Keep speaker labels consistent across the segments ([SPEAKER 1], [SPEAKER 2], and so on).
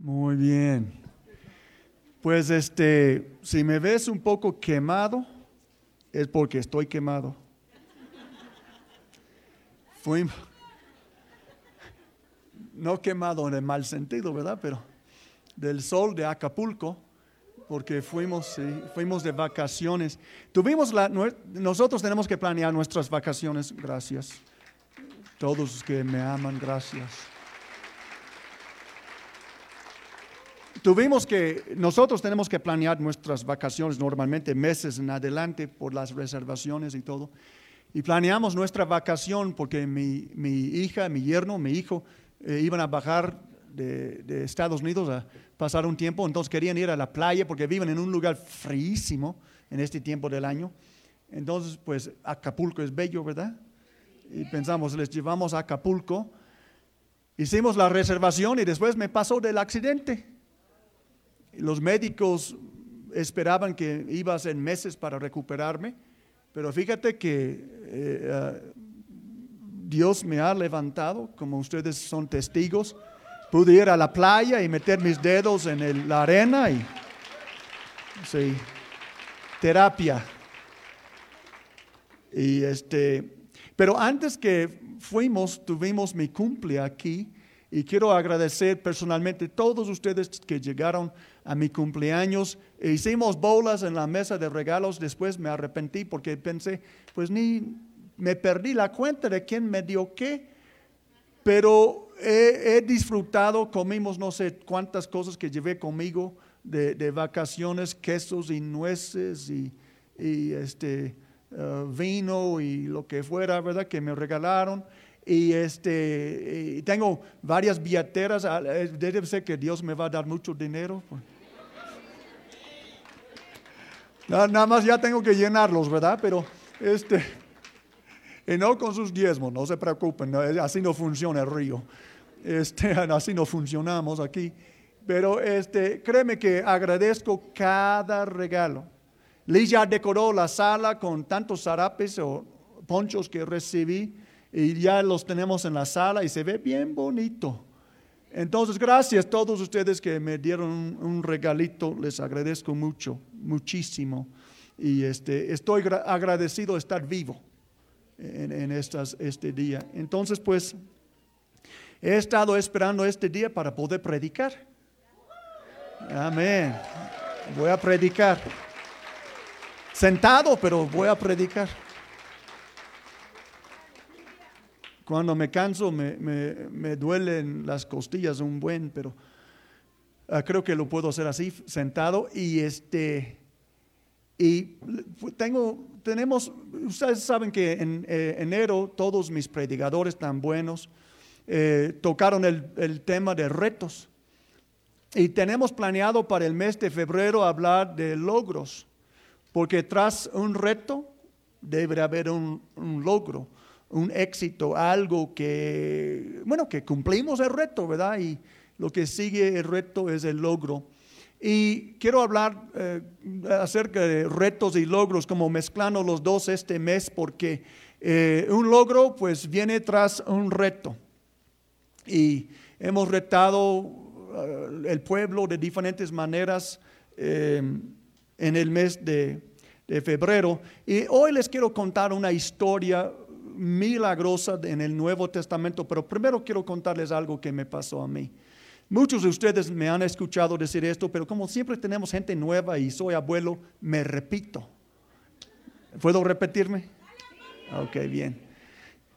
[SPEAKER 1] Muy bien. Pues este, si me ves un poco quemado, es porque estoy quemado. Fui, no quemado en el mal sentido, ¿verdad? Pero del sol de Acapulco, porque fuimos, fuimos de vacaciones. Tuvimos la, nosotros tenemos que planear nuestras vacaciones, gracias. Todos los que me aman, gracias. Tuvimos que, nosotros tenemos que planear nuestras vacaciones normalmente meses en adelante por las reservaciones y todo. Y planeamos nuestra vacación porque mi, hija, mi yerno, mi hijo eh, iban a bajar de, Estados Unidos a pasar un tiempo, entonces querían ir a la playa porque viven en un lugar fríísimo en este tiempo del año. Entonces, pues Acapulco es bello, ¿verdad? Y pensamos, les llevamos a Acapulco. Hicimos la reservación y después me pasó del accidente. Los médicos esperaban que iba a ser meses para recuperarme, pero fíjate que eh, ah, Dios me ha levantado, como ustedes son testigos. Pude ir a la playa y meter mis dedos en la arena y sí, terapia. Y este, pero antes que fuimos, tuvimos mi cumple aquí y quiero agradecer personalmente a todos ustedes que llegaron a mi cumpleaños. E hicimos bolas en la mesa de regalos, después me arrepentí porque pensé, pues ni me perdí la cuenta de quién me dio qué pero he, disfrutado, comimos no sé cuántas cosas que llevé conmigo de, vacaciones, quesos y nueces y, este, uh, vino y lo que fuera, ¿verdad? Que me regalaron. Y este, tengo varias billeteras, eh, debe ser que Dios me va a dar mucho dinero. Nada más ya tengo que llenarlos, ¿verdad? Pero este, y no con sus diezmos, no se preocupen, así no funciona el río. Este, así no funcionamos aquí. Pero este, créeme que agradezco cada regalo. Liz ya decoró la sala con tantos zarapes o ponchos que recibí y ya los tenemos en la sala y se ve bien bonito. Entonces, gracias a todos ustedes que me dieron un, regalito, les agradezco mucho, muchísimo. Y este, estoy agradecido de estar vivo en, estas, este día. Entonces, pues, he estado esperando este día para poder predicar. Amén. Voy a predicar. Sentado, pero voy a predicar. Cuando me canso me, me, duelen las costillas un buen, pero ah, creo que lo puedo hacer así, sentado. Y este, y tengo tenemos, ustedes saben que en eh, enero todos mis predicadores tan buenos eh, tocaron el, tema de retos. Y tenemos planeado para el mes de febrero hablar de logros, porque tras un reto debe haber un, un logro, un éxito, algo que, bueno, que cumplimos el reto, ¿verdad? Y lo que sigue el reto es el logro. Y quiero hablar eh, acerca de retos y logros, como mezclando los dos este mes, porque eh, un logro pues viene tras un reto. Y hemos retado eh, el pueblo de diferentes maneras en el mes de, de febrero. Y hoy les quiero contar una historia milagrosa en el Nuevo Testamento, pero primero quiero contarles algo que me pasó a mí. Muchos de ustedes me han escuchado decir esto, pero como siempre tenemos gente nueva y soy abuelo, me repito. ¿Puedo repetirme? Ok, bien.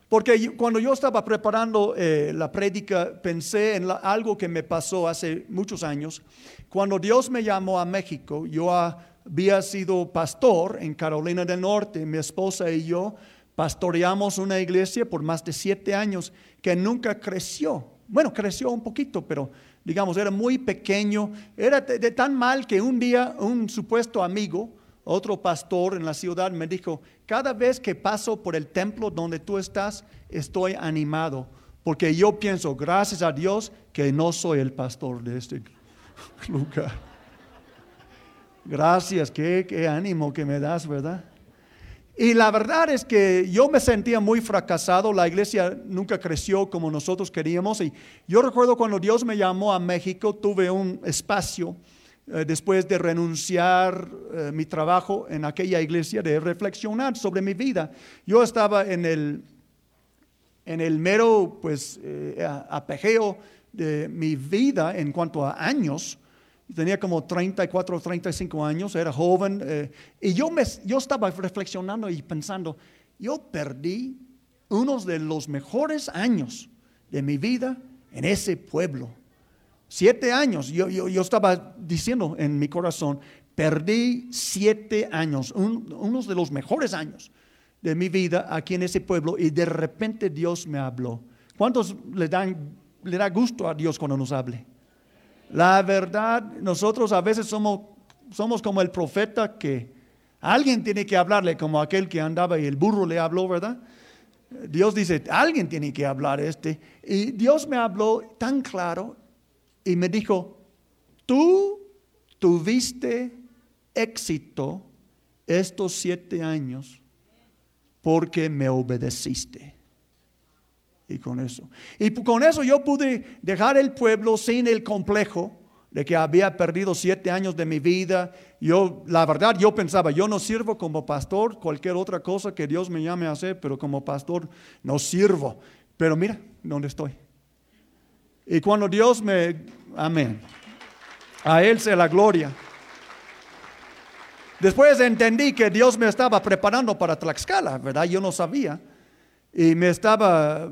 [SPEAKER 1] Porque cuando yo estaba preparando eh, la prédica, pensé en algo que me pasó hace muchos años. Cuando Dios me llamó a México, yo había sido pastor en Carolina del Norte. Mi esposa y yo pastoreamos una iglesia por más de siete años que nunca creció bueno, creció un poquito, pero digamos, era muy pequeño. Era de, tan mal que un día un supuesto amigo, otro pastor en la ciudad, me dijo, cada vez que paso por el templo donde tú estás, estoy animado, porque yo pienso, gracias a Dios, que no soy el pastor de este lugar. Gracias, qué, qué ánimo que me das, ¿verdad? Y la verdad es que yo me sentía muy fracasado, la iglesia nunca creció como nosotros queríamos. Y yo recuerdo cuando Dios me llamó a México, tuve un espacio eh, después de renunciar eh, mi trabajo en aquella iglesia, de reflexionar sobre mi vida. Yo estaba en el, en el mero pues, eh, apegeo de mi vida en cuanto a años tenía como 34 o 35 años, era joven, eh, y yo, me, yo estaba reflexionando y pensando, yo perdí unos de los mejores años de mi vida en ese pueblo. Siete años, yo, yo, estaba diciendo en mi corazón, perdí siete años, unos de los mejores años de mi vida aquí en ese pueblo, y de repente Dios me habló. ¿Cuántos le, dan, le da gusto a Dios cuando nos hable? La verdad, nosotros a veces somos, somos como el profeta que alguien tiene que hablarle, como aquel que andaba y el burro le habló, ¿verdad? Dios dice, alguien tiene que hablar este. Y Dios me habló tan claro y me dijo, tú tuviste éxito estos siete años porque me obedeciste. Y con eso. Y con eso yo pude dejar el pueblo sin el complejo de que había perdido siete años de mi vida. Yo, la verdad, yo pensaba, yo no sirvo como pastor, cualquier otra cosa que Dios me llame a hacer, pero como pastor no sirvo. Pero mira dónde estoy. Y cuando Dios me, amén, a Él sea la gloria. Después entendí que Dios me estaba preparando para Tlaxcala, ¿verdad? Yo no sabía. Y me estaba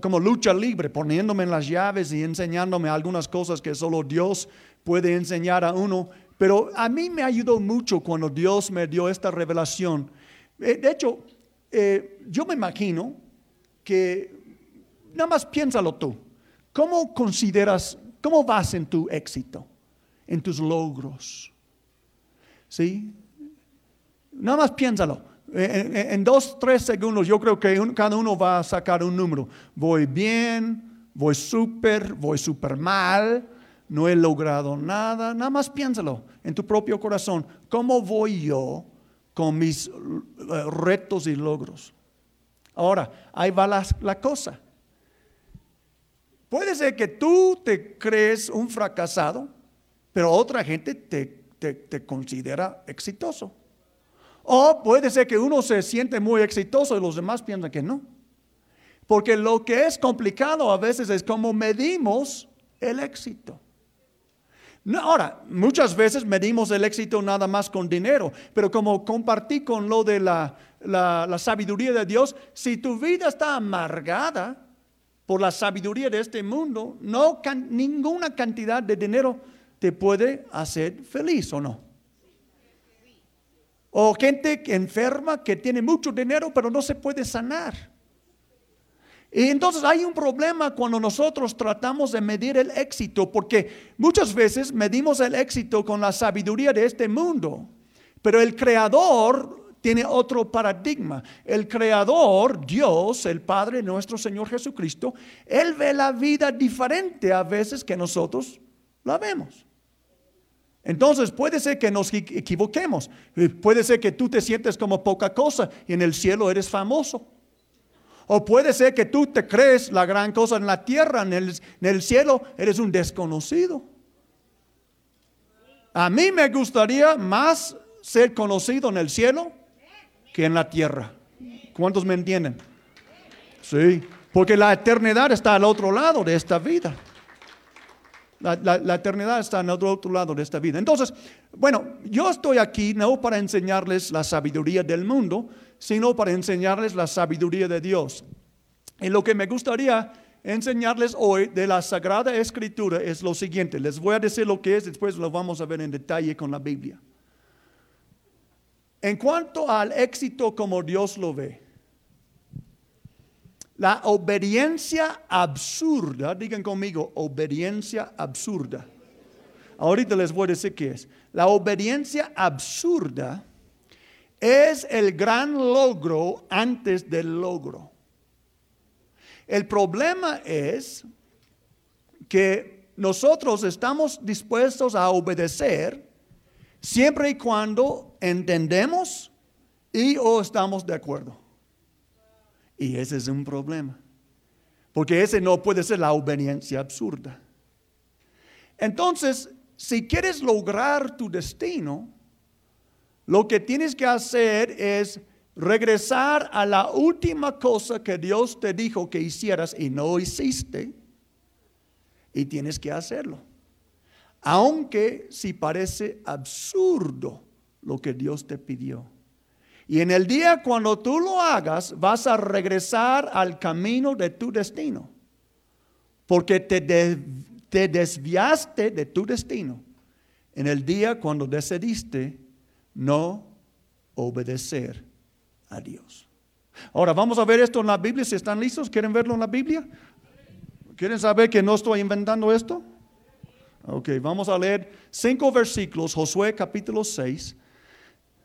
[SPEAKER 1] como lucha libre, poniéndome en las llaves y enseñándome algunas cosas que solo Dios puede enseñar a uno. Pero a mí me ayudó mucho cuando Dios me dio esta revelación. Eh, de hecho, eh, yo me imagino que, nada más piénsalo tú, ¿cómo consideras, cómo vas en tu éxito, en tus logros? ¿Sí? Nada más piénsalo. En, dos, tres segundos yo creo que cada uno va a sacar un número. Voy bien, voy súper, voy súper mal, no he logrado nada. Nada más piénsalo en tu propio corazón. ¿Cómo voy yo con mis eh, retos y logros? Ahora, ahí va la, cosa. Puede ser que tú te crees un fracasado, pero otra gente te considera exitoso. O puede ser que uno se siente muy exitoso y los demás piensan que no. Porque lo que es complicado a veces es cómo medimos el éxito. ahora, muchas veces medimos el éxito nada más con dinero, pero como compartí con lo de la, la sabiduría de Dios, si tu vida está amargada por la sabiduría de este mundo, no ninguna cantidad de dinero te puede hacer feliz o no. O gente enferma que tiene mucho dinero pero no se puede sanar. Y entonces hay un problema cuando nosotros tratamos de medir el éxito, porque muchas veces medimos el éxito con la sabiduría de este mundo, pero el creador tiene otro paradigma. El creador, Dios, el Padre, nuestro Señor Jesucristo, Él ve la vida diferente a veces que nosotros la vemos. Entonces puede ser que nos equivoquemos. Eh, puede ser que tú te sientes como poca cosa y en el cielo eres famoso. O puede ser que tú te crees la gran cosa en la tierra, en el, en el cielo eres un desconocido. A mí me gustaría más ser conocido en el cielo que en la tierra. ¿Cuántos me entienden? Sí, porque la eternidad está al otro lado de esta vida. La, eternidad está en el otro lado de esta vida. Entonces, bueno, yo estoy aquí no para enseñarles la sabiduría del mundo, sino para enseñarles la sabiduría de Dios. Y lo que me gustaría enseñarles hoy de la Sagrada Escritura es lo siguiente. Les voy a decir lo que es, después lo vamos a ver en detalle con la Biblia. En cuanto al éxito como Dios lo ve, la obediencia absurda, digan conmigo, obediencia absurda. Ahorita les voy a decir qué es. La obediencia absurda es el gran logro antes del logro. El problema es que nosotros estamos dispuestos a obedecer siempre y cuando entendemos y o estamos de acuerdo. Y ese es un problema. Porque ese no puede ser la obediencia absurda. Entonces, si quieres lograr tu destino, lo que tienes que hacer es regresar a la última cosa que Dios te dijo que hicieras y no hiciste. Y tienes que hacerlo. Aunque si parece absurdo lo que Dios te pidió. Y en el día cuando tú lo hagas, vas a regresar al camino de tu destino. Porque te, te desviaste de tu destino en el día cuando decidiste no obedecer a Dios. Ahora, vamos a ver esto en la Biblia. Si están listos, ¿quieren verlo en la Biblia? ¿Quieren saber que no estoy inventando esto? Ok, vamos a leer cinco versículos, Josué capítulo 6,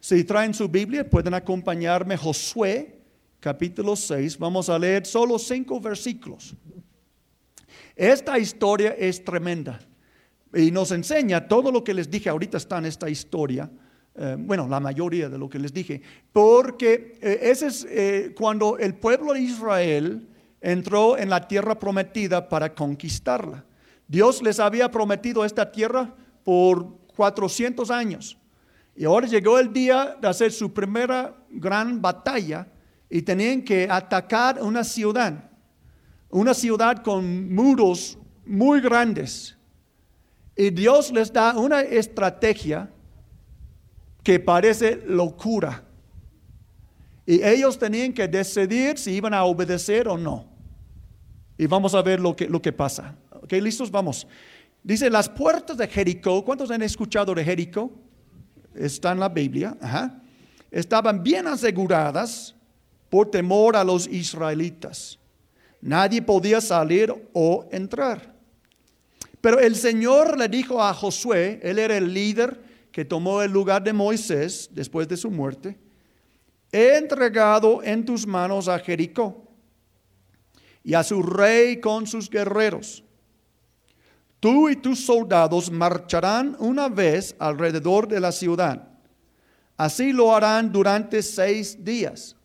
[SPEAKER 1] si traen su Biblia, pueden acompañarme Josué, capítulo 6. Vamos a leer solo cinco versículos. Esta historia es tremenda y nos enseña todo lo que les dije ahorita está en esta historia. Eh, bueno, la mayoría de lo que les dije, porque eh, ese es eh, cuando el pueblo de Israel entró en la tierra prometida para conquistarla. Dios les había prometido esta tierra por 400 años. Y ahora llegó el día de hacer su primera gran batalla y tenían que atacar una ciudad, una ciudad con muros muy grandes. Y Dios les da una estrategia que parece locura. Y ellos tenían que decidir si iban a obedecer o no. Y vamos a ver lo que, lo que pasa. ¿Ok? ¿Listos? Vamos. Dice, las puertas de Jericó, ¿cuántos han escuchado de Jericó? Está en la Biblia, estaban bien aseguradas por temor a los israelitas. Nadie podía salir o entrar. Pero el Señor le dijo a Josué, él era el líder que tomó el lugar de Moisés después de su muerte, he entregado en tus manos a Jericó y a su rey con sus guerreros. Tú y tus soldados marcharán una vez alrededor de la ciudad. Así lo harán durante seis días.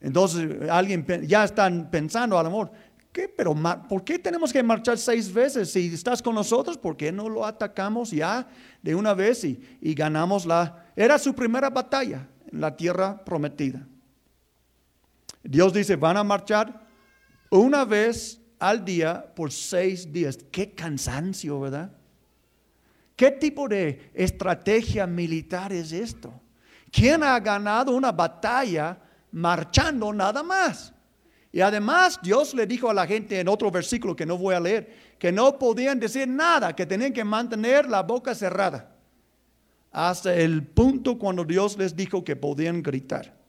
[SPEAKER 1] Entonces, alguien ya están pensando a lo mejor, ¿qué? Pero, ¿por qué tenemos que marchar seis veces? Si estás con nosotros, ¿por qué no lo atacamos ya de una vez y, y ganamos la... Era su primera batalla en la tierra prometida. Dios dice, van a marchar una vez al día por seis días. Qué cansancio, ¿verdad? ¿Qué tipo de estrategia militar es esto? ¿Quién ha ganado una batalla marchando nada más? Y además Dios le dijo a la gente en otro versículo que no voy a leer, que no podían decir nada, que tenían que mantener la boca cerrada. Hasta el punto cuando Dios les dijo que podían gritar.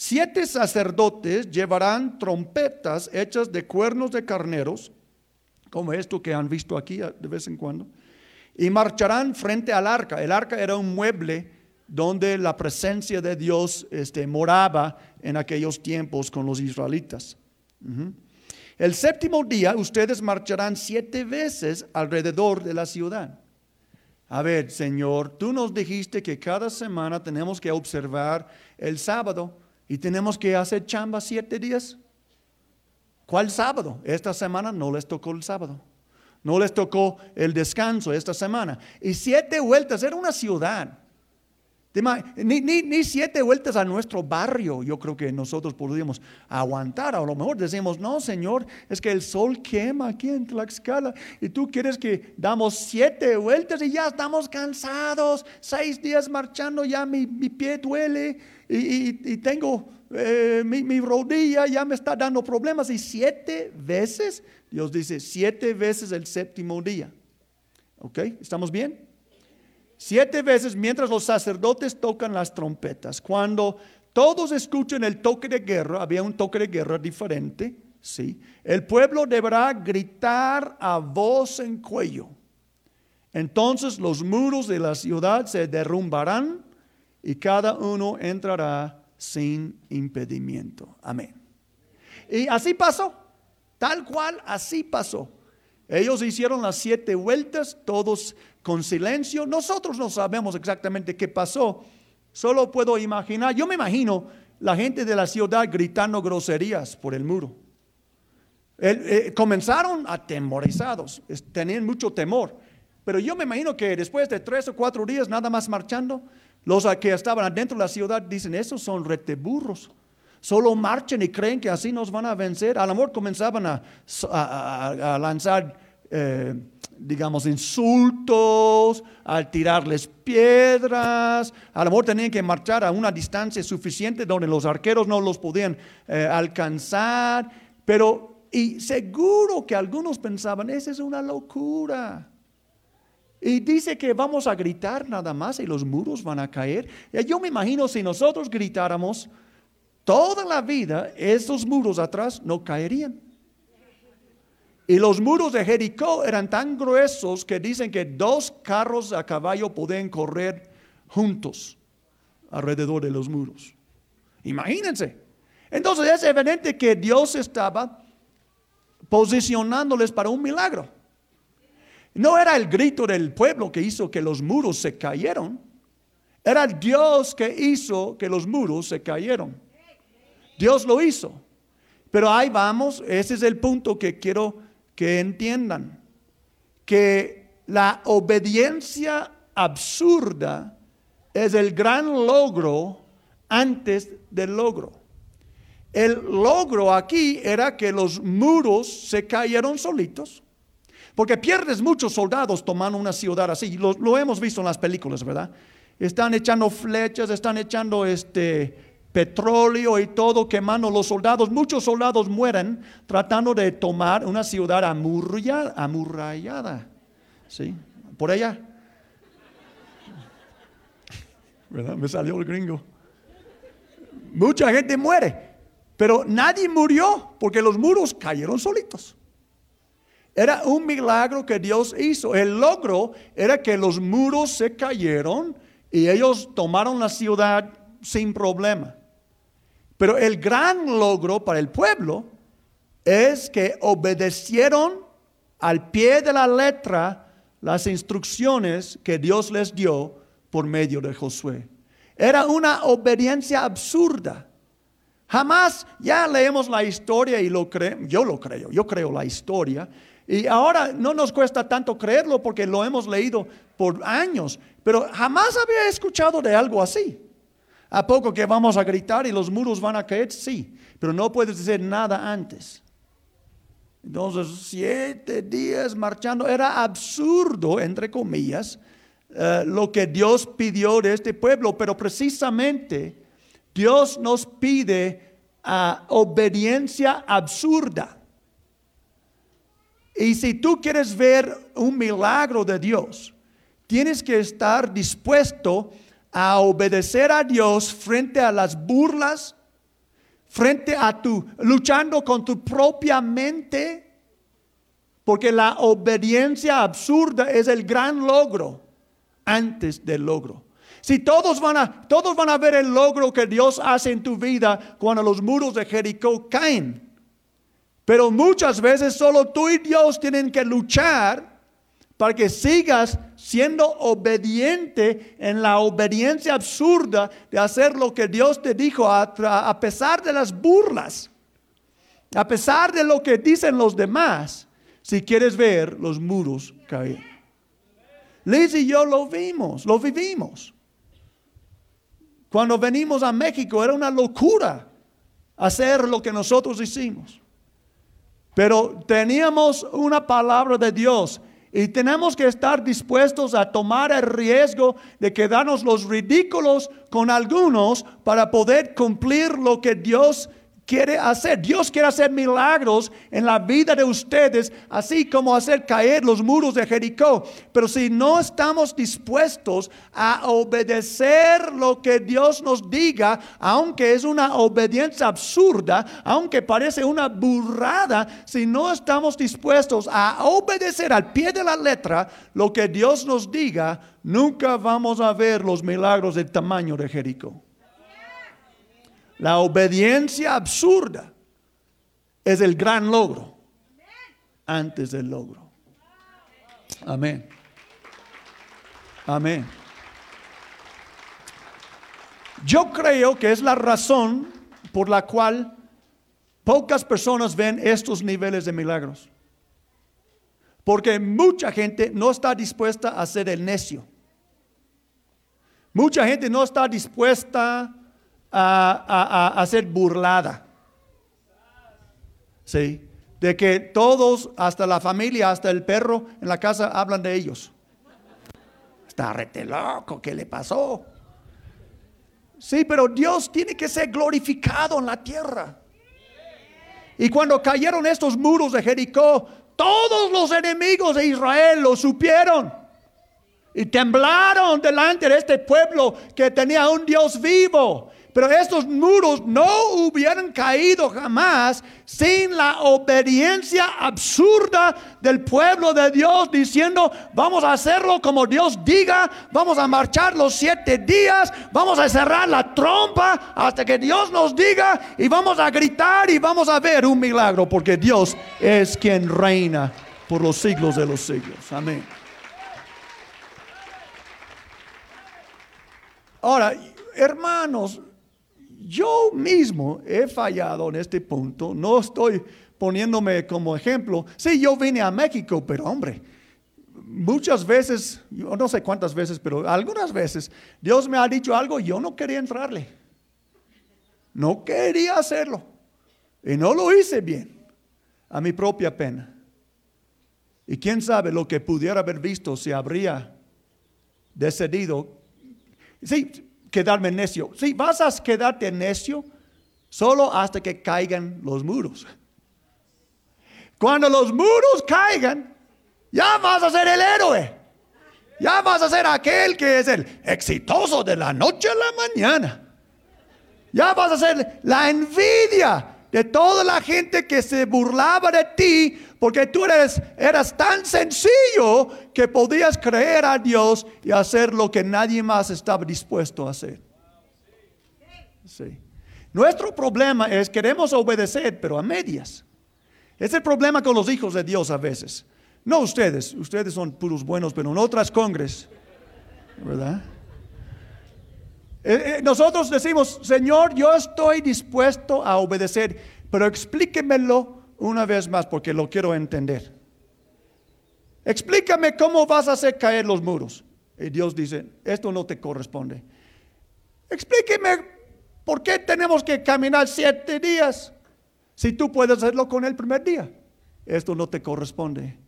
[SPEAKER 1] Siete sacerdotes llevarán trompetas hechas de cuernos de carneros, como esto que han visto aquí de vez en cuando, y marcharán frente al arca. El arca era un mueble donde la presencia de Dios este, moraba en aquellos tiempos con los israelitas. El séptimo día ustedes marcharán siete veces alrededor de la ciudad. A ver, Señor, tú nos dijiste que cada semana tenemos que observar el sábado y tenemos que hacer chamba siete días. ¿Cuál sábado? Esta semana no les tocó el sábado. No les tocó el descanso esta semana. Y siete vueltas, era una ciudad. Ni, ni, siete vueltas a nuestro barrio, yo creo que nosotros podríamos aguantar. A lo mejor decimos, no, Señor, es que el sol quema aquí en Tlaxcala y tú quieres que damos siete vueltas y ya estamos cansados. Seis días marchando, ya mi, pie duele y, tengo eh, mi, mi rodilla, ya me está dando problemas. Y siete veces, Dios dice, siete veces el séptimo día. ¿Ok? ¿Estamos bien? Siete veces mientras los sacerdotes tocan las trompetas. Cuando todos escuchen el toque de guerra, había un toque de guerra diferente, ¿sí? El pueblo deberá gritar a voz en cuello. Entonces los muros de la ciudad se derrumbarán y cada uno entrará sin impedimento. Amén. Y así pasó, tal cual así pasó. Ellos hicieron las siete vueltas, todos con silencio. Nosotros no sabemos exactamente qué pasó. solo puedo imaginar, yo me imagino la gente de la ciudad gritando groserías por el muro. Eh, comenzaron atemorizados, tenían mucho temor. Pero yo me imagino que después de tres o cuatro días nada más marchando, los que estaban adentro de la ciudad dicen, esos son reteburros. Solo marchen y creen que así nos van a vencer. A mejor comenzaban a, lanzar, eh, digamos, insultos, a tirarles piedras. A lo mejor tenían que marchar a una distancia suficiente donde los arqueros no los podían eh, alcanzar. Pero, y seguro que algunos pensaban, esa es una locura. Y dice que vamos a gritar nada más y los muros van a caer. Yo me imagino si nosotros gritáramos, toda la vida esos muros atrás no caerían. Y los muros de Jericó eran tan gruesos que dicen que dos carros a caballo pueden correr juntos alrededor de los muros. Imagínense. Entonces es evidente que Dios estaba posicionándoles para un milagro. No era el grito del pueblo que hizo que los muros se cayeron. Era Dios que hizo que los muros se cayeron. Dios lo hizo. Pero ahí vamos, ese es el punto que quiero que entiendan. Que la obediencia absurda es el gran logro antes del logro. El logro aquí era que los muros se cayeron solitos. Porque pierdes muchos soldados tomando una ciudad así. Lo, hemos visto en las películas, ¿verdad? Están echando flechas, están echando este petróleo y todo, quemando los soldados. Muchos soldados mueren tratando de tomar una ciudad amurrallada. amurrallada ¿Sí? Por allá. ¿Verdad? Me salió el gringo. Mucha gente muere, pero nadie murió porque los muros cayeron solitos. Era un milagro que Dios hizo. El logro era que los muros se cayeron y ellos tomaron la ciudad sin problema. Pero el gran logro para el pueblo es que obedecieron al pie de la letra las instrucciones que Dios les dio por medio de Josué. Era una obediencia absurda. Jamás ya leemos la historia y lo creemos, yo lo creo, yo creo la historia y ahora no nos cuesta tanto creerlo porque lo hemos leído por años, pero jamás había escuchado de algo así. ¿A poco que vamos a gritar y los muros van a caer? Sí, pero no puedes decir nada antes. Entonces, siete días marchando, era absurdo, entre comillas, eh, lo que Dios pidió de este pueblo, pero precisamente Dios nos pide a obediencia absurda. Y si tú quieres ver un milagro de Dios, tienes que estar dispuesto a obedecer a Dios frente a las burlas, frente a tu, luchando con tu propia mente, porque la obediencia absurda es el gran logro antes del logro. Si todos van a, todos van a ver el logro que Dios hace en tu vida cuando los muros de Jericó caen. Pero muchas veces solo tú y Dios tienen que luchar para que sigas siendo obediente en la obediencia absurda de hacer lo que Dios te dijo a, pesar de las burlas, a pesar de lo que dicen los demás, si quieres ver los muros caer. Liz y yo lo vimos, lo vivimos. Cuando venimos a México era una locura hacer lo que nosotros hicimos. Pero teníamos una palabra de Dios y tenemos que estar dispuestos a tomar el riesgo de quedarnos los ridículos con algunos para poder cumplir lo que Dios quiere hacer. Dios quiere hacer milagros en la vida de ustedes, así como hacer caer los muros de Jericó. Pero si no estamos dispuestos a obedecer lo que Dios nos diga, aunque es una obediencia absurda, aunque parece una burrada, si no estamos dispuestos a obedecer al pie de la letra lo que Dios nos diga, nunca vamos a ver los milagros del tamaño de Jericó. La obediencia absurda es el gran logro antes del logro. Amén. Amén. Yo creo que es la razón por la cual pocas personas ven estos niveles de milagros. Porque mucha gente no está dispuesta a ser el necio. Mucha gente no está dispuesta a, a, ser burlada. Sí. De que todos, hasta la familia, hasta el perro en la casa, hablan de ellos. Está rete loco, ¿qué le pasó? Sí, pero Dios tiene que ser glorificado en la tierra. Y cuando cayeron estos muros de Jericó, todos los enemigos de Israel lo supieron. Y temblaron delante de este pueblo que tenía un Dios vivo. Pero estos muros no hubieran caído jamás sin la obediencia absurda del pueblo de Dios diciendo, vamos a hacerlo como Dios diga, vamos a marchar los siete días, vamos a cerrar la trompa hasta que Dios nos diga y vamos a gritar y vamos a ver un milagro porque Dios es quien reina por los siglos de los siglos. Amén. Ahora, hermanos, yo mismo he fallado en este punto, no estoy poniéndome como ejemplo. Sí, yo vine a México, pero hombre, muchas veces, no sé cuántas veces, pero algunas veces, Dios me ha dicho algo y yo no quería entrarle. No quería hacerlo. Y no lo hice bien, a mi propia pena. Y quién sabe lo que pudiera haber visto si habría decidido. Sí, quedarme necio. Sí, vas a quedarte necio solo hasta que caigan los muros. Cuando los muros caigan, ya vas a ser el héroe. Ya vas a ser aquel que es el exitoso de la noche a la mañana. Ya vas a ser la envidia de toda la gente que se burlaba de ti porque tú eres, eras tan sencillo que podías creer a Dios y hacer lo que nadie más estaba dispuesto a hacer. Sí. Nuestro problema es queremos obedecer, pero a medias. Es el problema con los hijos de Dios a veces. No ustedes, ustedes son puros buenos, pero en otras congres, ¿verdad? Eh, eh, nosotros decimos, Señor, yo estoy dispuesto a obedecer, pero explíquemelo una vez más porque lo quiero entender. Explícame cómo vas a hacer caer los muros. Y Dios dice, esto no te corresponde. Explíqueme por qué tenemos que caminar siete días si tú puedes hacerlo con el primer día. Esto no te corresponde.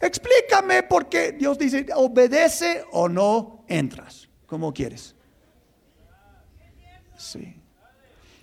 [SPEAKER 1] Explícame por qué Dios dice, obedece o no entras, como quieres. Sí.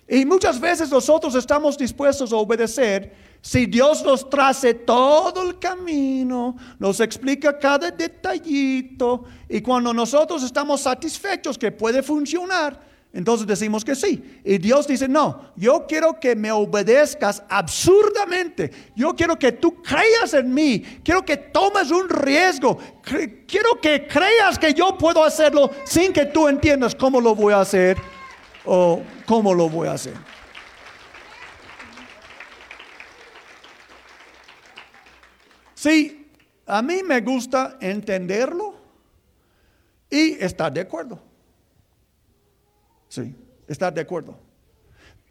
[SPEAKER 1] Y muchas veces nosotros estamos dispuestos a obedecer si Dios nos trace todo el camino, nos explica cada detallito y cuando nosotros estamos satisfechos que puede funcionar, entonces decimos que sí. Y Dios dice, no, yo quiero que me obedezcas absurdamente. Yo quiero que tú creas en mí. Quiero que tomes un riesgo. Quiero que creas que yo puedo hacerlo sin que tú entiendas cómo lo voy a hacer o cómo lo voy a hacer. Sí, a mí me gusta entenderlo y estar de acuerdo. Sí, estar de acuerdo.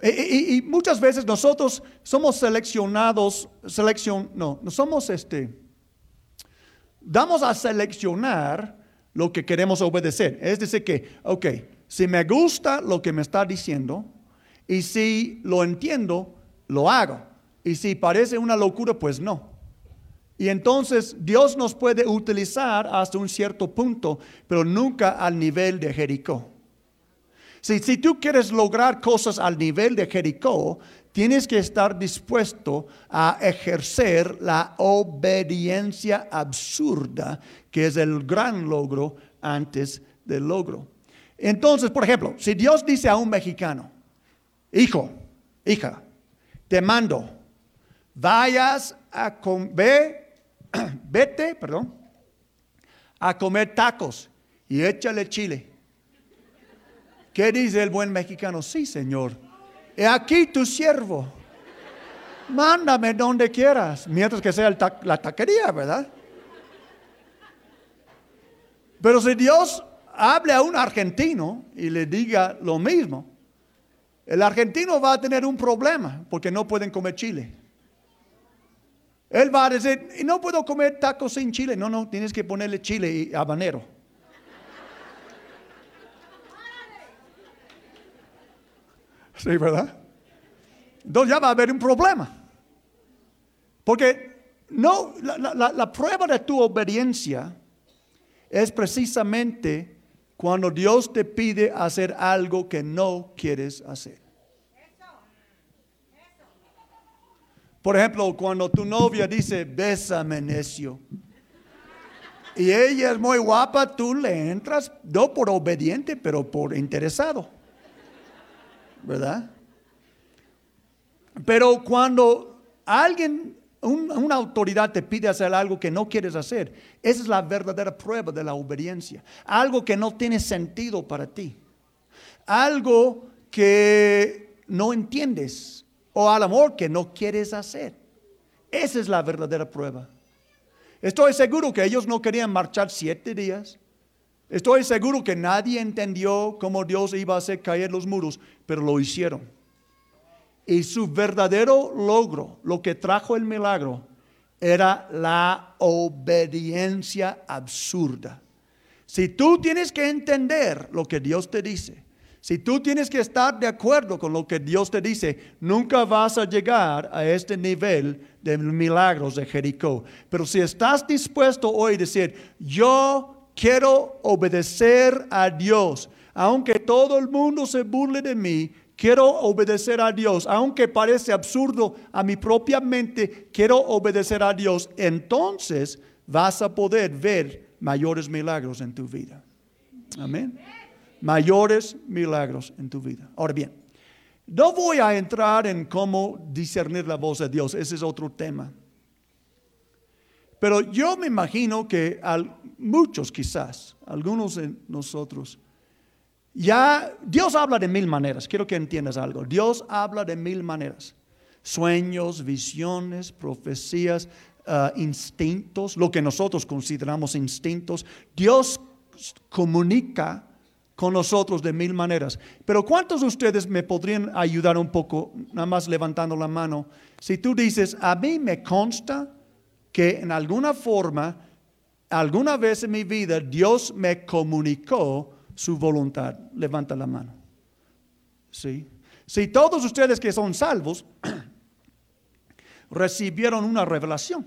[SPEAKER 1] Y, muchas veces nosotros somos seleccionados, selección, no, no somos este, damos a seleccionar lo que queremos obedecer. Es decir, que, ok, si me gusta lo que me está diciendo y si lo entiendo, lo hago. Y si parece una locura, pues no. Y entonces Dios nos puede utilizar hasta un cierto punto, pero nunca al nivel de Jericó. Si, si tú quieres lograr cosas al nivel de Jericó, tienes que estar dispuesto a ejercer la obediencia absurda, que es el gran logro antes del logro. Entonces, por ejemplo, si Dios dice a un mexicano, hijo, hija, te mando, vayas a comer vete, perdón, a comer tacos y échale chile. ¿Qué dice el buen mexicano? Sí, Señor. He aquí tu siervo. Mándame donde quieras, mientras que sea la taquería, ¿verdad? Pero si Dios hable a un argentino y le diga lo mismo, el argentino va a tener un problema porque no pueden comer chile. Él va a decir, no puedo comer tacos sin chile. No, no, tienes que ponerle chile y habanero. Sí, ¿verdad? Entonces ya va a haber un problema. Porque no, la, prueba de tu obediencia es precisamente cuando Dios te pide hacer algo que no quieres hacer. Por ejemplo, cuando tu novia dice, bésame necio, y ella es muy guapa, tú le entras, no por obediente, pero por interesado. ¿Verdad? Pero cuando alguien, una autoridad te pide hacer algo que no quieres hacer, esa es la verdadera prueba de la obediencia. Algo que no tiene sentido para ti. Algo que no entiendes o al amor que no quieres hacer. Esa es la verdadera prueba. Estoy seguro que ellos no querían marchar siete días. Estoy seguro que nadie entendió cómo Dios iba a hacer caer los muros, pero lo hicieron. Y su verdadero logro, lo que trajo el milagro, era la obediencia absurda. Si tú tienes que entender lo que Dios te dice, si tú tienes que estar de acuerdo con lo que Dios te dice, nunca vas a llegar a este nivel de milagros de Jericó. Pero si estás dispuesto hoy a decir, yo quiero obedecer a Dios, aunque todo el mundo se burle de mí, quiero obedecer a Dios, aunque parece absurdo a mi propia mente, quiero obedecer a Dios, entonces vas a poder ver mayores milagros en tu vida. Amén. Mayores milagros en tu vida. Ahora bien, no voy a entrar en cómo discernir la voz de Dios, ese es otro tema. Pero yo me imagino que muchos quizás, algunos de nosotros, ya Dios habla de mil maneras, quiero que entiendas algo. Dios habla de mil maneras. Sueños, visiones, profecías, ah, instintos, lo que nosotros consideramos instintos. Dios comunica con nosotros de mil maneras. Pero ¿cuántos de ustedes me podrían ayudar un poco, nada más levantando la mano? Si tú dices, a mí me consta que en alguna forma, alguna vez en mi vida, Dios me comunicó su voluntad. Levanta la mano. ¿Sí? Si todos ustedes que son salvos recibieron una revelación,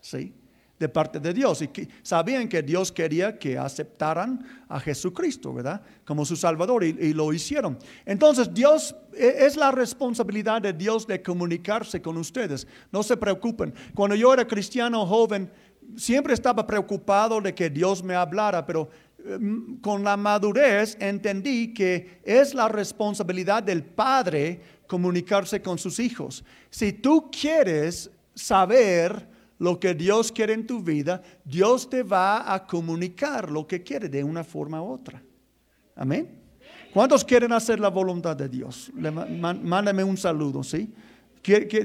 [SPEAKER 1] ¿sí? De parte de Dios y que sabían que Dios quería que aceptaran a Jesucristo, ¿verdad? Como su Salvador y, lo hicieron. Entonces Dios e, es la responsabilidad de Dios de comunicarse con ustedes. No se preocupen. Cuando yo era cristiano joven, siempre estaba preocupado de que Dios me hablara, pero Em, con la madurez entendí que es la responsabilidad del padre comunicarse con sus hijos. Si tú quieres saber lo que Dios quiere en tu vida, Dios te va a comunicar lo que quiere de una forma u otra. Amén. ¿Cuántos quieren hacer la voluntad de Dios? Mándame un saludo, ¿sí?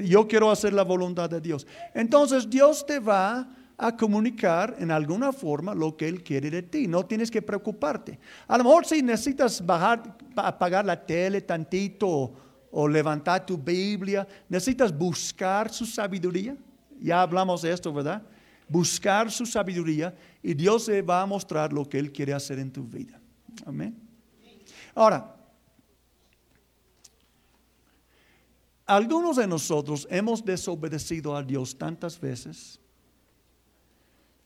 [SPEAKER 1] Yo quiero hacer la voluntad de Dios. Entonces Dios te va a comunicar en alguna forma lo que Él quiere de ti. No tienes que preocuparte. A lo mejor si necesitas bajar, apagar la tele tantito o, levantar tu Biblia, necesitas buscar su sabiduría. Ya hablamos de esto, ¿verdad? Buscar su sabiduría y Dios te va a mostrar lo que Él quiere hacer en tu vida. Amén. Ahora, algunos de nosotros hemos desobedecido a Dios tantas veces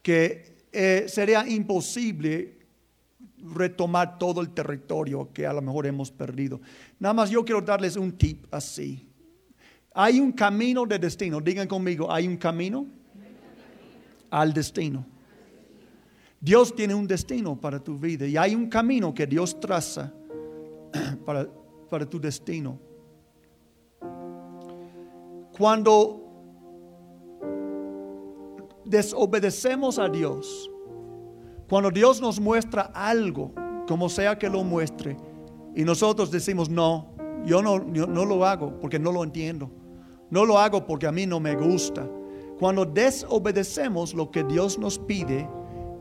[SPEAKER 1] que eh, sería imposible retomar todo el territorio que a lo mejor hemos perdido. Nada más yo quiero darles un tip así. Hay un camino de destino. Digan conmigo, hay un camino al destino. Dios tiene un destino para tu vida y hay un camino que Dios traza para, para tu destino. Cuando desobedecemos a Dios, cuando Dios nos muestra algo, como sea que lo muestre, y nosotros decimos, no, yo no, no lo hago porque no lo entiendo, no lo hago porque a mí no me gusta. Cuando desobedecemos lo que Dios nos pide,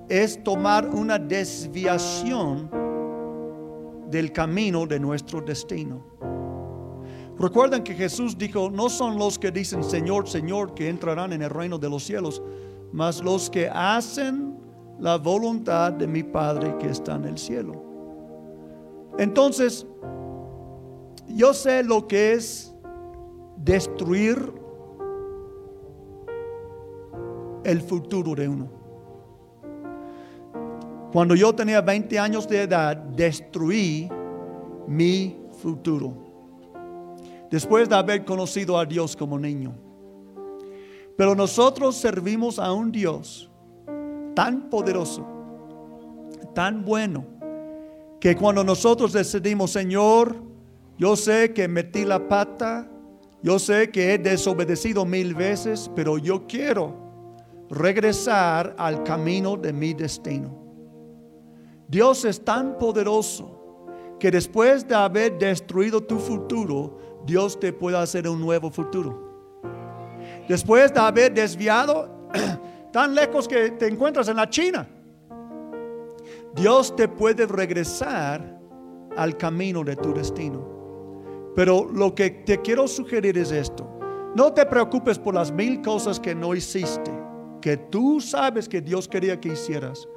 [SPEAKER 1] es tomar una desviación del camino de nuestro destino. Recuerden que Jesús dijo, no son los que dicen Señor, Señor, que entrarán en el reino de los cielos, mas los que hacen la voluntad de mi Padre que está en el cielo. Entonces, yo sé lo que es destruir el futuro de uno. Cuando yo tenía 20 años de edad, destruí mi futuro. Después de haber conocido a Dios como niño. Pero nosotros servimos a un Dios tan poderoso, tan bueno, que cuando nosotros decidimos, Señor, yo sé que metí la pata, yo sé que he desobedecido mil veces, pero yo quiero regresar al camino de mi destino. Dios es tan poderoso que después de haber destruido tu futuro, Dios te puede hacer un nuevo futuro. Después de haber desviado tan lejos que te encuentras en la China. Dios te puede regresar al camino de tu destino. Pero lo que te quiero sugerir es esto. No te preocupes por las mil cosas que no hiciste, que tú sabes que Dios quería que hicieras.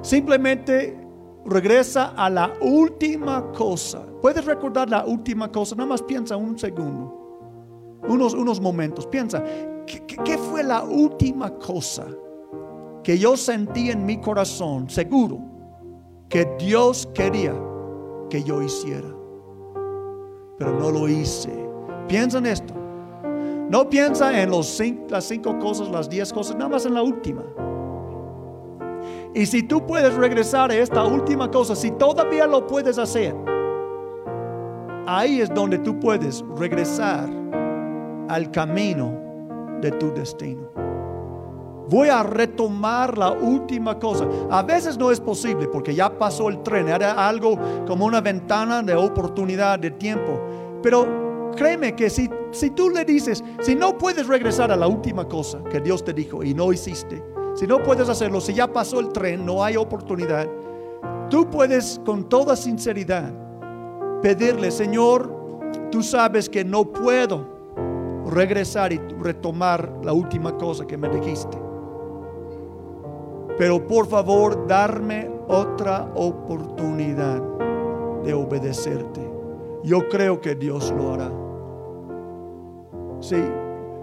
[SPEAKER 1] Simplemente regresa a la última cosa. ¿Puedes recordar la última cosa? Nada más piensa un segundo, unos, unos momentos. Piensa, ¿Qué, fue la última cosa que yo sentí en mi corazón, seguro, que Dios quería que yo hiciera? Pero no lo hice. Piensa en esto. No piensa en los las cinco cosas, las diez cosas, nada más en la última. Y si tú puedes regresar a esta última cosa, si todavía lo puedes hacer, ahí es donde tú puedes regresar al camino de tu destino. Voy a retomar la última cosa. A veces no es posible porque ya pasó el tren, era algo como una ventana de oportunidad, de tiempo. Pero créeme que si, si tú le dices, si no puedes regresar a la última cosa que Dios te dijo y no hiciste, si no puedes hacerlo, si ya pasó el tren, no hay oportunidad, tú puedes con toda sinceridad pedirle, Señor, tú sabes que no puedo regresar y retomar la última cosa que me dijiste. Pero por favor, darme otra oportunidad de obedecerte. Yo creo que Dios lo hará. Sí,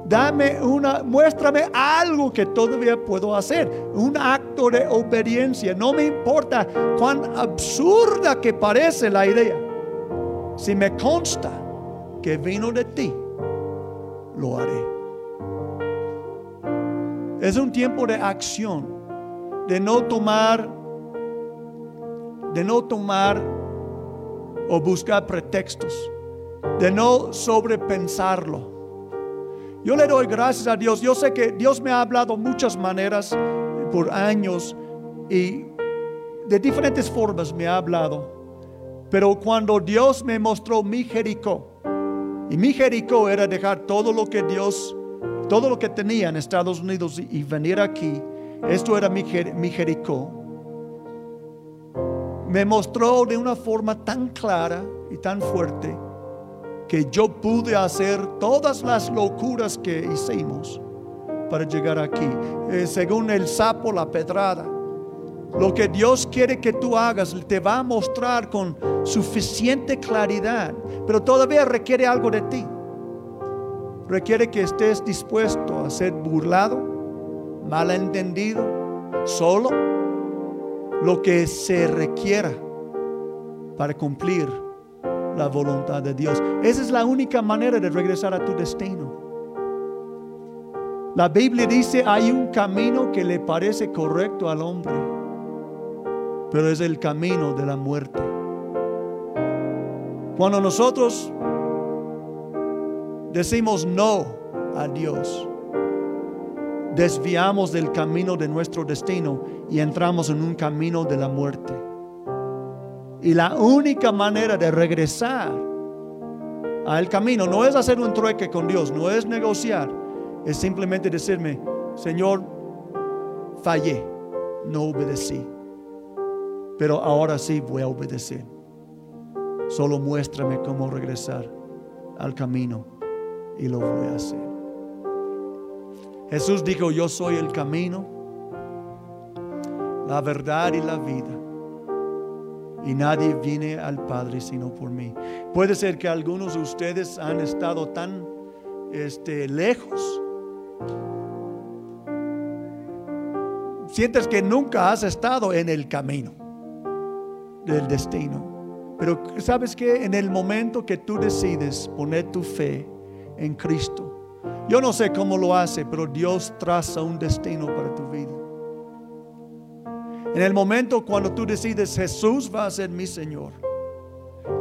[SPEAKER 1] dame una, muéstrame algo que todavía puedo hacer, un acto de obediencia. No me importa cuán absurda que parece la idea. Si me consta que vino de ti, lo haré. Es un tiempo de acción, de no tomar, de no tomar o buscar pretextos, de no sobrepensarlo. Yo le doy gracias a Dios. Yo sé que Dios me ha hablado muchas maneras por años y de diferentes formas me ha hablado. Pero cuando Dios me mostró mi Jericó, y mi Jericó era dejar todo lo que Dios, todo lo que tenía en Estados Unidos y, venir aquí. Esto era mi, mi Jericó. Me mostró de una forma tan clara y tan fuerte que yo pude hacer todas las locuras que hicimos para llegar aquí. Eh, según el sapo, la pedrada. Lo que Dios quiere que tú hagas te va a mostrar con suficiente claridad, pero todavía requiere algo de ti. Requiere que estés dispuesto a ser burlado, malentendido, solo, lo que se requiera para cumplir la voluntad de Dios. Esa es la única manera de regresar a tu destino. La Biblia dice, hay un camino que le parece correcto al hombre pero es el camino de la muerte. Cuando nosotros decimos no a Dios, desviamos del camino de nuestro destino y entramos en un camino de la muerte. Y la única manera de regresar al camino no es hacer un trueque con Dios, no es negociar, es simplemente decirme, Señor, fallé no obedecí. Pero ahora sí voy a obedecer. Solo muéstrame cómo regresar al camino y lo voy a hacer. Jesús dijo, yo soy el camino, la verdad y la vida. Y nadie viene al Padre sino por mí. Puede ser que algunos de ustedes han estado tan este, lejos. Sientes que nunca has estado en el camino del destino. Pero sabes que en el momento que tú decides poner tu fe en Cristo, yo no sé cómo lo hace, pero Dios traza un destino para tu vida. En el momento cuando tú decides Jesús va a ser mi Señor,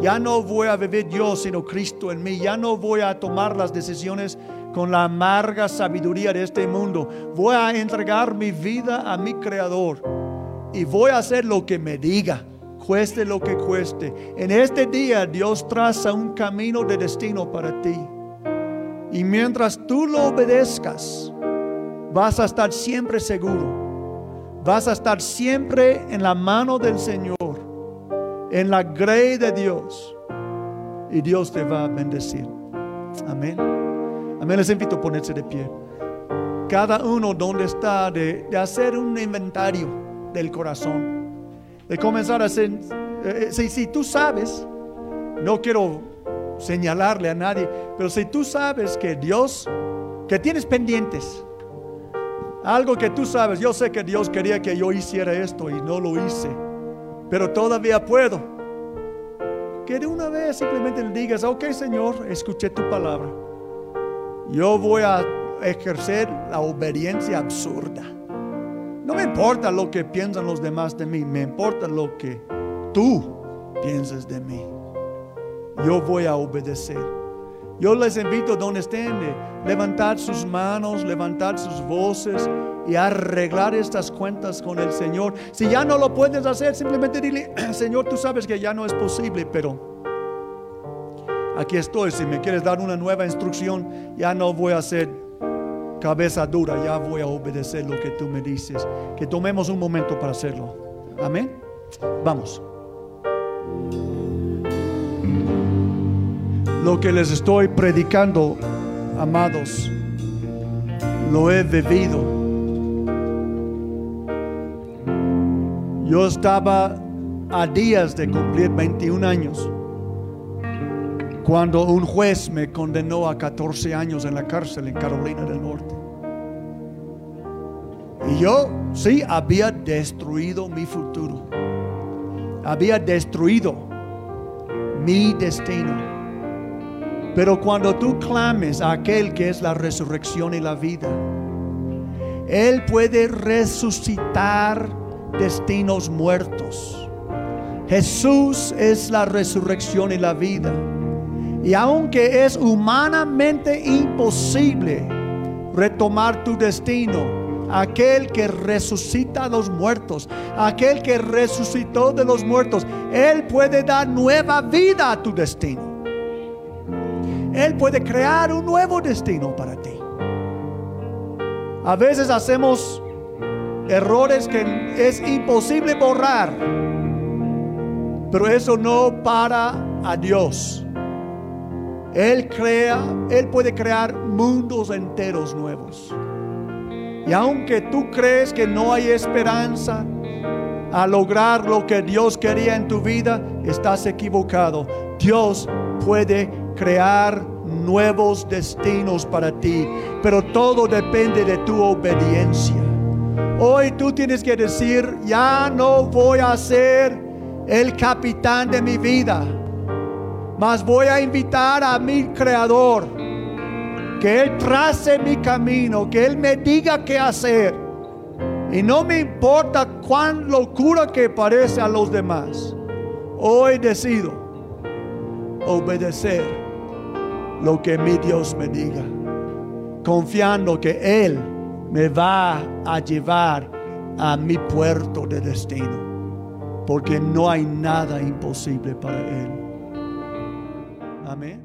[SPEAKER 1] ya no voy a vivir yo, sino Cristo en mí. Ya no voy a tomar las decisiones con la amarga sabiduría de este mundo. Voy a entregar mi vida a mi Creador y voy a hacer lo que me diga cueste lo que cueste. En este día Dios traza un camino de destino para ti. Y mientras tú lo obedezcas, vas a estar siempre seguro. Vas a estar siempre en la mano del Señor, en la grey de Dios. Y Dios te va a bendecir. Amén. Amén. Les invito a ponerse de pie. Cada uno donde está de, hacer un inventario del corazón de comenzar a hacer, eh, si, si tú sabes, no quiero señalarle a nadie, pero si tú sabes que Dios, que tienes pendientes, algo que tú sabes, yo sé que Dios quería que yo hiciera esto y no lo hice, pero todavía puedo. Que de una vez simplemente le digas, ok Señor, escuché tu palabra. Yo voy a ejercer la obediencia absurda. No me importa lo que piensan los demás de mí, me importa lo que tú piensas de mí. Yo voy a obedecer. Yo les invito donde estén, a levantar sus manos, levantar sus voces y arreglar estas cuentas con el Señor. Si ya no lo puedes hacer, simplemente dile, Señor, tú sabes que ya no es posible, pero aquí estoy. Si me quieres dar una nueva instrucción, ya no voy a hacer cabeza dura, ya voy a obedecer lo que tú me dices. Que tomemos un momento para hacerlo. Amén. Vamos. Lo que les estoy predicando, amados, lo he vivido. Yo estaba a días de cumplir 21 años cuando un juez me condenó a 14 años en la cárcel en Carolina del Norte. Y yo sí había destruido mi futuro. Había destruido mi destino. Pero cuando tú clames a aquel que es la resurrección y la vida, Él puede resucitar destinos muertos. Jesús es la resurrección y la vida. Y aunque es humanamente imposible retomar tu destino, aquel que resucita a los muertos, aquel que resucitó de los muertos, Él puede dar nueva vida a tu destino. Él puede crear un nuevo destino para ti. A veces hacemos errores que es imposible borrar, pero eso no para a Dios. Él crea, Él puede crear mundos enteros nuevos. Y aunque tú crees que no hay esperanza a lograr lo que Dios quería en tu vida, estás equivocado. Dios puede crear nuevos destinos para ti, pero todo depende de tu obediencia. Hoy tú tienes que decir, ya no voy a ser el capitán de mi vida mas voy a invitar a mi creador que Él trace mi camino, que Él me diga qué hacer. Y no me importa cuán locura que parece a los demás. Hoy decido obedecer lo que mi Dios me diga, confiando que Él me va a llevar a mi puerto de destino, porque no hay nada imposible para Él. Amém?